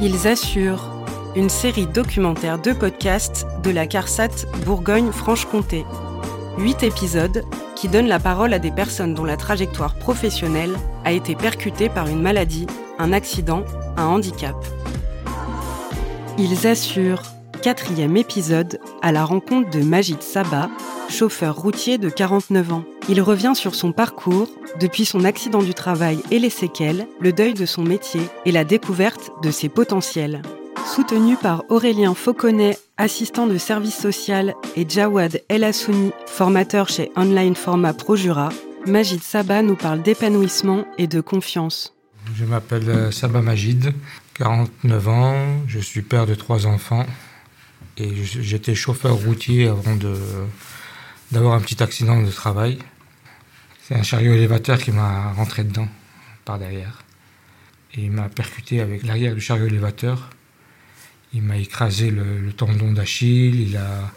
Ils assurent une série documentaire de podcasts de la CARSAT Bourgogne-Franche-Comté. Huit épisodes qui donnent la parole à des personnes dont la trajectoire professionnelle a été percutée par une maladie, un accident, un handicap. Ils assurent quatrième épisode à la rencontre de Majid Saba, chauffeur routier de 49 ans. Il revient sur son parcours, depuis son accident du travail et les séquelles, le deuil de son métier et la découverte de ses potentiels. Soutenu par Aurélien Fauconnet, assistant de service social, et Jawad El Assouni, formateur chez Online Format Projura, Majid Saba nous parle d'épanouissement et de confiance. Je m'appelle euh, Saba Majid, 49 ans, je suis père de trois enfants et j'étais chauffeur routier avant de, d'avoir un petit accident de travail. C'est un chariot élévateur qui m'a rentré dedans par derrière. Et il m'a percuté avec l'arrière du chariot élévateur. Il m'a écrasé le, tendon d'Achille, il, a,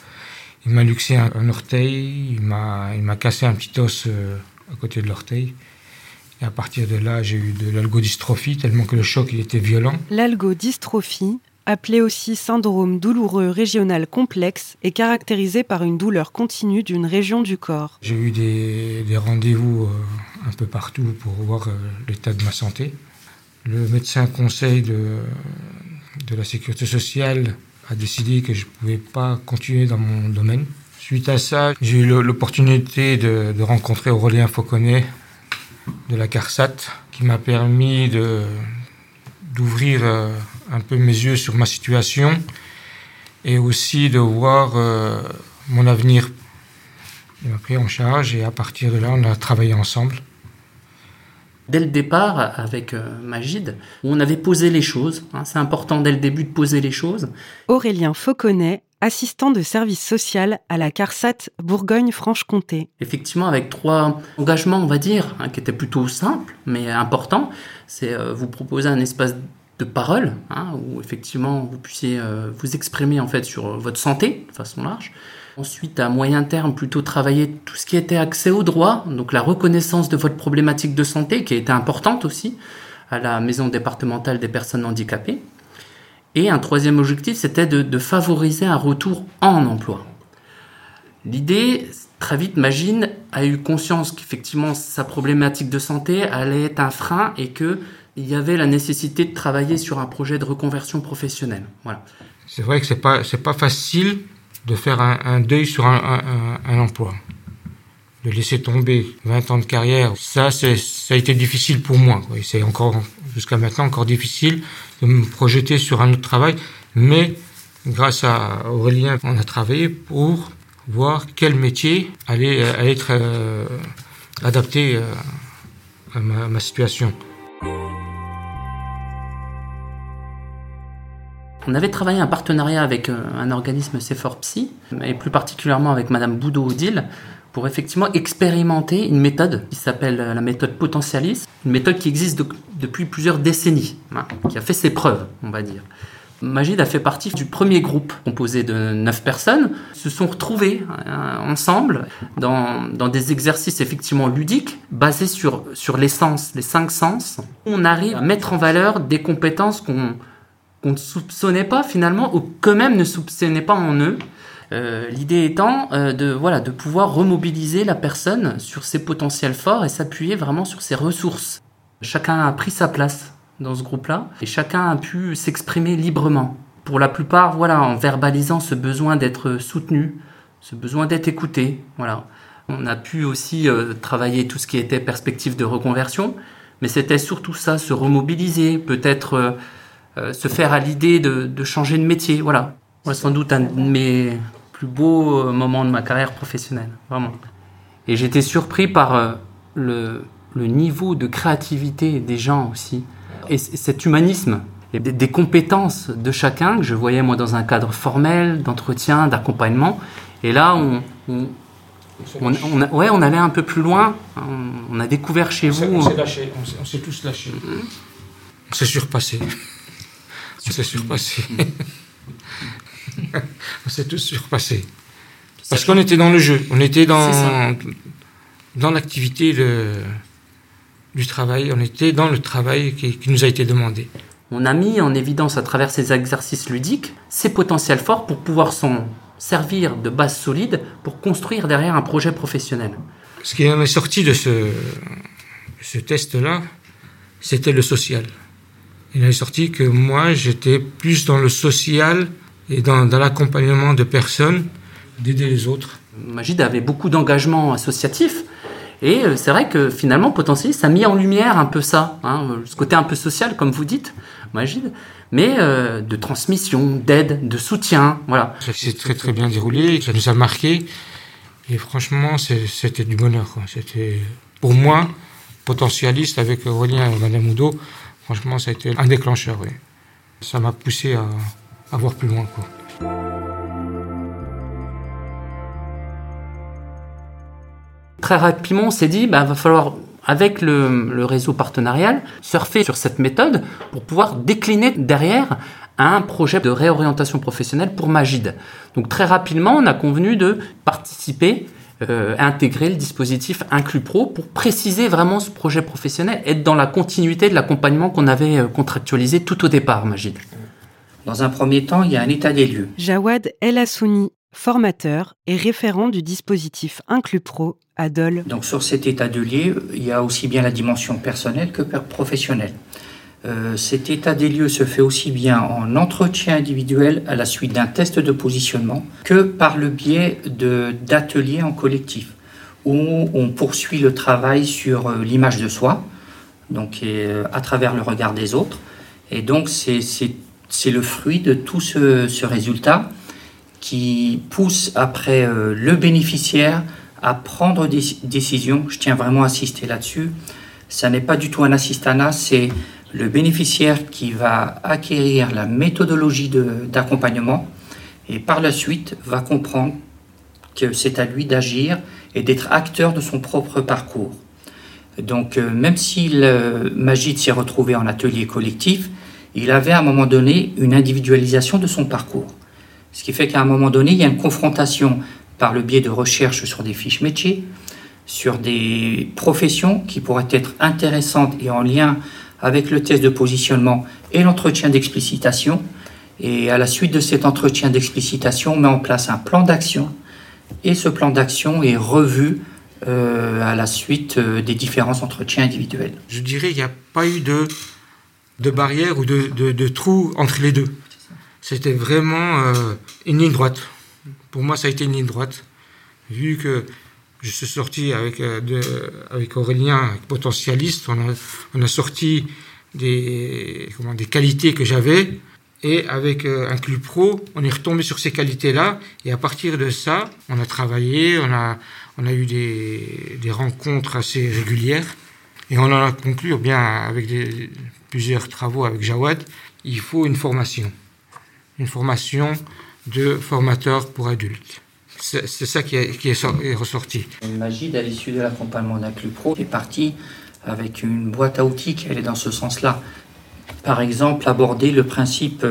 il m'a luxé un, orteil, il m'a, il m'a cassé un petit os euh, à côté de l'orteil. Et à partir de là, j'ai eu de l'algodystrophie, tellement que le choc était violent. L'algodystrophie, appelé aussi syndrome douloureux régional complexe, est caractérisé par une douleur continue d'une région du corps. J'ai eu des, rendez-vous euh, un peu partout pour voir euh, l'état de ma santé. Le médecin conseil de, de la sécurité sociale a décidé que je ne pouvais pas continuer dans mon domaine. Suite à ça, j'ai eu l'opportunité de, de, rencontrer Aurélien Fauconnet de la CARSAT, qui m'a permis d'ouvrir euh, un peu mes yeux sur ma situation et aussi de voir euh, mon avenir. Il m'a pris en charge et à partir de là, on a travaillé ensemble. Dès le départ, avec euh, Magid, on avait posé les choses. Hein, c'est important dès le début de poser les choses. Aurélien Fauconnet, assistant de service social à la CARSAT Bourgogne-Franche-Comté. Effectivement, avec trois engagements, on va dire, hein, qui étaient plutôt simples, mais importants. C'est euh, vous proposer un espace de parole, hein, où effectivement vous puissiez euh, vous exprimer en fait sur votre santé de façon large. Ensuite, à moyen terme, plutôt travailler tout ce qui était accès au droit, donc la reconnaissance de votre problématique de santé, qui était importante aussi à la maison départementale des personnes handicapées. Et un troisième objectif, c'était de favoriser un retour en emploi. L'idée, très vite, Magine a eu conscience qu'effectivement sa problématique de santé allait être un frein et que il y avait la nécessité de travailler sur un projet de reconversion professionnelle. Voilà. C'est vrai que c'est pas pas facile de faire un, deuil sur un, emploi, de laisser tomber 20 ans de carrière. Ça c'est ça a été difficile pour moi. C'est encore jusqu'à maintenant encore difficile de me projeter sur un autre travail, mais grâce à Aurélien, on a travaillé pour voir quel métier allait, allait être euh, adapté euh, à ma situation. On avait travaillé un partenariat avec euh, un organisme C4 Psy, et plus particulièrement avec Madame Boudot-Odile, pour effectivement expérimenter une méthode qui s'appelle euh, la méthode potentialiste, une méthode qui existe depuis plusieurs décennies, hein, qui a fait ses preuves, on va dire. Magid a fait partie du premier groupe composé de neuf personnes, se sont retrouvés euh, ensemble dans, dans, des exercices effectivement ludiques basés sur, sur l'essence, les cinq sens. On arrive à mettre en valeur des compétences qu'on ne soupçonnait pas finalement, ou qu'eux-mêmes ne soupçonnaient pas en eux. Euh, l'idée étant euh, de, voilà, de pouvoir remobiliser la personne sur ses potentiels forts et s'appuyer vraiment sur ses ressources. Chacun a pris sa place dans ce groupe-là et chacun a pu s'exprimer librement. Pour la plupart, voilà, en verbalisant ce besoin d'être soutenu, ce besoin d'être écouté. Voilà. On a pu aussi euh, travailler tout ce qui était perspective de reconversion, mais c'était surtout ça, se remobiliser, peut-être euh, se faire à l'idée de, changer de métier. Voilà. sans doute un de mes plus beaux euh, moments de ma carrière professionnelle, vraiment. Et j'étais surpris par euh, le, niveau de créativité des gens aussi, et cet humanisme, et des, compétences de chacun que je voyais moi dans un cadre formel, d'entretien, d'accompagnement. Et là, on, on, ouais, on allait un peu plus loin. On, a découvert chez vous. On s'est lâché, on s'est tous lâchés. On s'est surpassé. On s'est surpassé. on s'est tous surpassé. Parce qu'on était dans le jeu, on était dans, dans l'activité du travail, on était dans le travail qui, nous a été demandé. on a mis en évidence à travers ces exercices ludiques ses potentiels forts pour pouvoir s'en servir de base solide pour construire derrière un projet professionnel. Ce qui est sorti de ce, ce test-là, c'était le social. Il est sorti que moi, j'étais plus dans le social et dans, dans l'accompagnement de personnes, d'aider les autres. Magid avait beaucoup d'engagement associatif. Et euh, c'est vrai que finalement, Potentialiste a mis en lumière un peu ça, hein, ce côté un peu social, comme vous dites, Magid, mais euh, de transmission, d'aide, de soutien, voilà. Ça s'est très très bien déroulé, ça nous a marqué, et franchement, c'était du bonheur. C'était pour moi, potentialiste avec Aurélien et Madame Oudot, franchement, ça a été un déclencheur. Oui. Ça m'a poussé à, voir plus loin. Très rapidement, on s'est dit, bah, va falloir, avec le, le, réseau partenarial, surfer sur cette méthode pour pouvoir décliner derrière un projet de réorientation professionnelle pour Magid. Donc très rapidement, on a convenu de participer, euh, intégrer le dispositif Inclus Pro pour préciser vraiment ce projet professionnel, être dans la continuité de l'accompagnement qu'on avait euh, contractualisé tout au départ, Magid. Dans un premier temps, il y a un état des lieux. Jawad El Assouni, formateur et référent du dispositif Inclus Pro Donc sur cet état de lieux, il y a aussi bien la dimension personnelle que professionnelle. Euh, cet état des lieux se fait aussi bien en entretien individuel à la suite d'un test de positionnement que par le biais d'ateliers en collectif où on poursuit le travail sur euh, l'image de soi, donc euh, à travers le regard des autres. Et donc c'est le fruit de tout ce, ce, résultat qui pousse après le bénéficiaire à prendre des décisions. Je tiens vraiment à insister là-dessus. Ça n'est pas du tout un assistanat, c'est le bénéficiaire qui va acquérir la méthodologie d'accompagnement et par la suite va comprendre que c'est à lui d'agir et d'être acteur de son propre parcours. Donc euh, même si Magid s'est retrouvé en atelier collectif, il avait à un moment donné une individualisation de son parcours. Ce qui fait qu'à un moment donné, il y a une confrontation par le biais de recherche sur des fiches métiers, sur des professions qui pourraient être intéressantes et en lien avec le test de positionnement et l'entretien d'explicitation. Et à la suite de cet entretien d'explicitation, on met en place un plan d'action. Et ce plan d'action est revu euh, à la suite euh, des différents entretiens individuels. Je dirais qu'il n'y a pas eu de, de barrière ou de, de, de trou entre les deux. C'était vraiment euh, une ligne droite. Pour moi, ça a été une ligne droite. Vu que je suis sorti avec, euh, avec Aurélien, avec Potentialiste. On a, on a sorti des, comment, des qualités que j'avais. Et avec euh, un club pro, on est retombé sur ces qualités-là. Et à partir de ça, on a travaillé, on a, on a eu des, des rencontres assez régulières. Et on en a conclu, bien avec plusieurs travaux avec Jawad, il faut une formation. Une formation de formateur pour adultes. C'est ça qui est, qui est, ressorti. À l'issue de l'accompagnement d'un club pro, est parti avec une boîte à outils qui allait dans ce sens-là. Par exemple, aborder le principe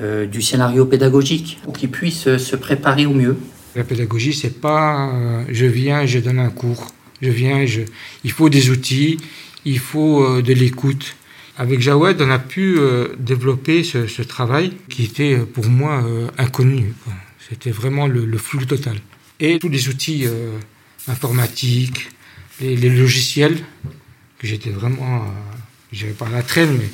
euh, du scénario pédagogique pour qu'il puisse se préparer au mieux. La pédagogie, c'est pas euh, je viens, je donne un cours. Je viens, je... il faut des outils, il faut euh, de l'écoute. Avec Jawed, on a pu euh, développer ce, ce, travail qui était euh, pour moi euh, inconnu. C'était vraiment le, le, flou total. Et tous les outils euh, informatiques, les, les, logiciels, que j'étais vraiment, euh, je pas la traîne, mais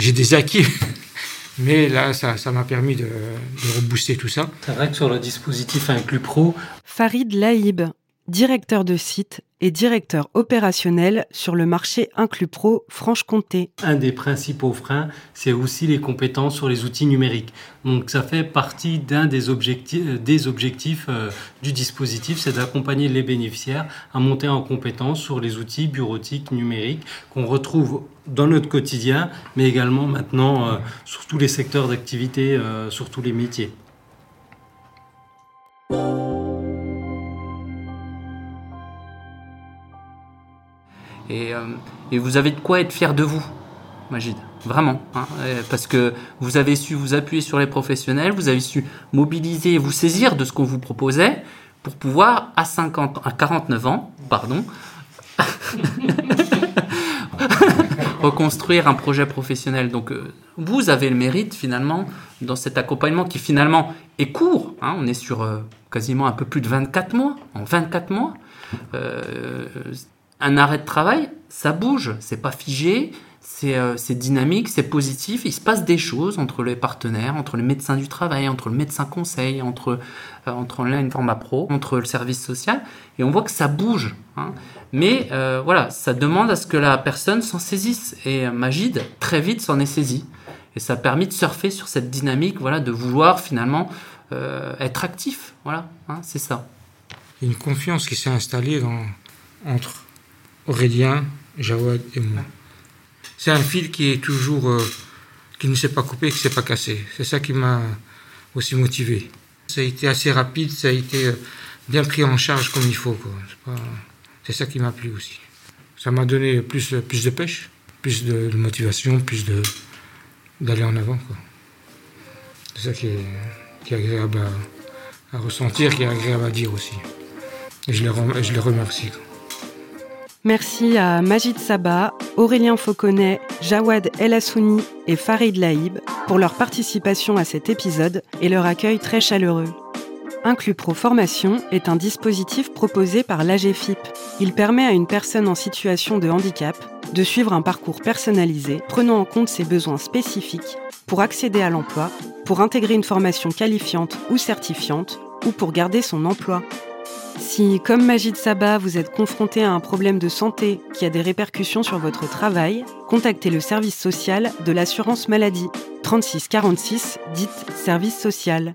j'ai des acquis. mais là, ça m'a permis de, de rebooster tout ça. C'est vrai que sur le dispositif Inclus Pro, Farid Laïb, directeur de site et directeur opérationnel sur le marché Inclus Pro Franche-Comté. Un des principaux freins, c'est aussi les compétences sur les outils numériques. Donc ça fait partie d'un des objectifs, des objectifs euh, du dispositif, c'est d'accompagner les bénéficiaires à monter en compétences sur les outils bureautiques numériques qu'on retrouve dans notre quotidien, mais également maintenant euh, sur tous les secteurs d'activité, euh, sur tous les métiers. Et, euh, et, vous avez de quoi être fier de vous, Magid. Vraiment. Hein, parce que vous avez su vous appuyer sur les professionnels, vous avez su mobiliser et vous saisir de ce qu'on vous proposait pour pouvoir, à, 50, à 49 ans, pardon, reconstruire un projet professionnel. Donc euh, vous avez le mérite finalement dans cet accompagnement qui finalement est court. Hein. on est sur euh, quasiment un peu plus de 24 mois. En 24 mois, euh, un arrêt de travail, ça bouge, c'est pas figé, euh, c'est dynamique, c'est positif. Il se passe des choses entre les partenaires, entre le médecin du travail, entre le médecin conseil, entre, euh, entre une pro, entre le service social. Et on voit que ça bouge. Hein. Mais euh, voilà, ça demande à ce que la personne s'en saisisse. Et Magid, très vite, s'en est saisi. Et ça a permis de surfer sur cette dynamique, voilà, de vouloir finalement être actif. Voilà, hein, c'est ça. Une confiance qui s'est installée entre Aurélien, Jawad et moi c'est un fil qui est toujours, euh, qui ne s'est pas coupé, qui ne s'est pas cassé. C'est ça qui m'a aussi motivé. Ça a été assez rapide, ça a été euh, bien pris en charge comme il faut. C'est ça qui m'a plu aussi. Ça m'a donné plus, plus de pêche, plus de, motivation, plus d'aller en avant. C'est ça qui est, agréable à, ressentir, qui est agréable à dire aussi. Et je les remercie. Merci à Majid Saba, Aurélien Fauconnet, Jawad El Assouni et Farid Laïb pour leur participation à cet épisode et leur accueil très chaleureux. Inclus Pro Formation est un dispositif proposé par l'AGFIP. Il permet à une personne en situation de handicap de suivre un parcours personnalisé prenant en compte ses besoins spécifiques pour accéder à l'emploi, pour intégrer une formation qualifiante ou certifiante ou pour garder son emploi. Si, comme Magid Saba, vous êtes confronté à un problème de santé qui a des répercussions sur votre travail, contactez le service social de l'assurance maladie 3646, dite service social.